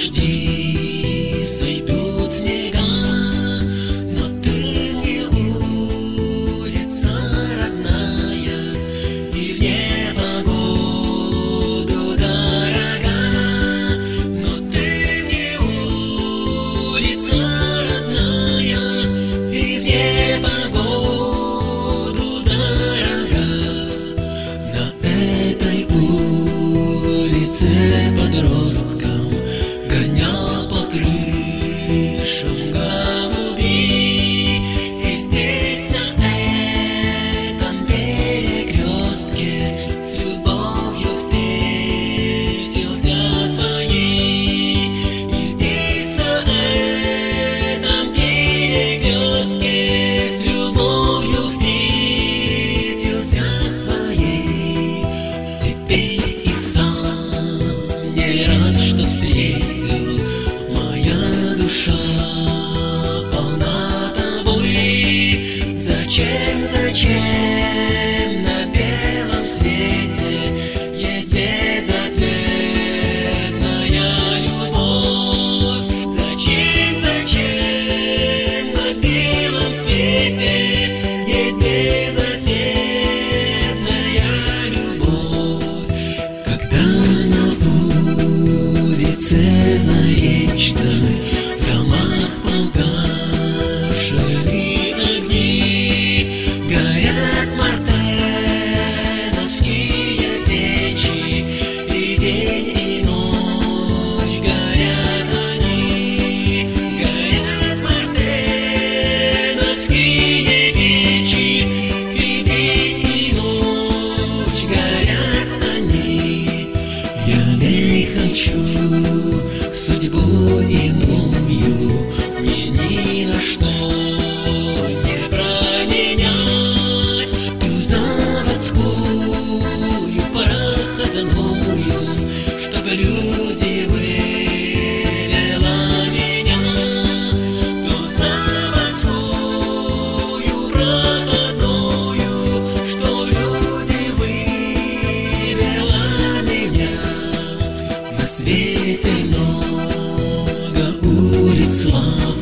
дожди сойдут. Зачем, зачем на белом свете есть безответная любовь? Зачем, зачем на белом свете есть безответная любовь? Когда на улице заречной иную, мне ни на что не променять ту заводскую, пароходную, чтобы люди были. Love.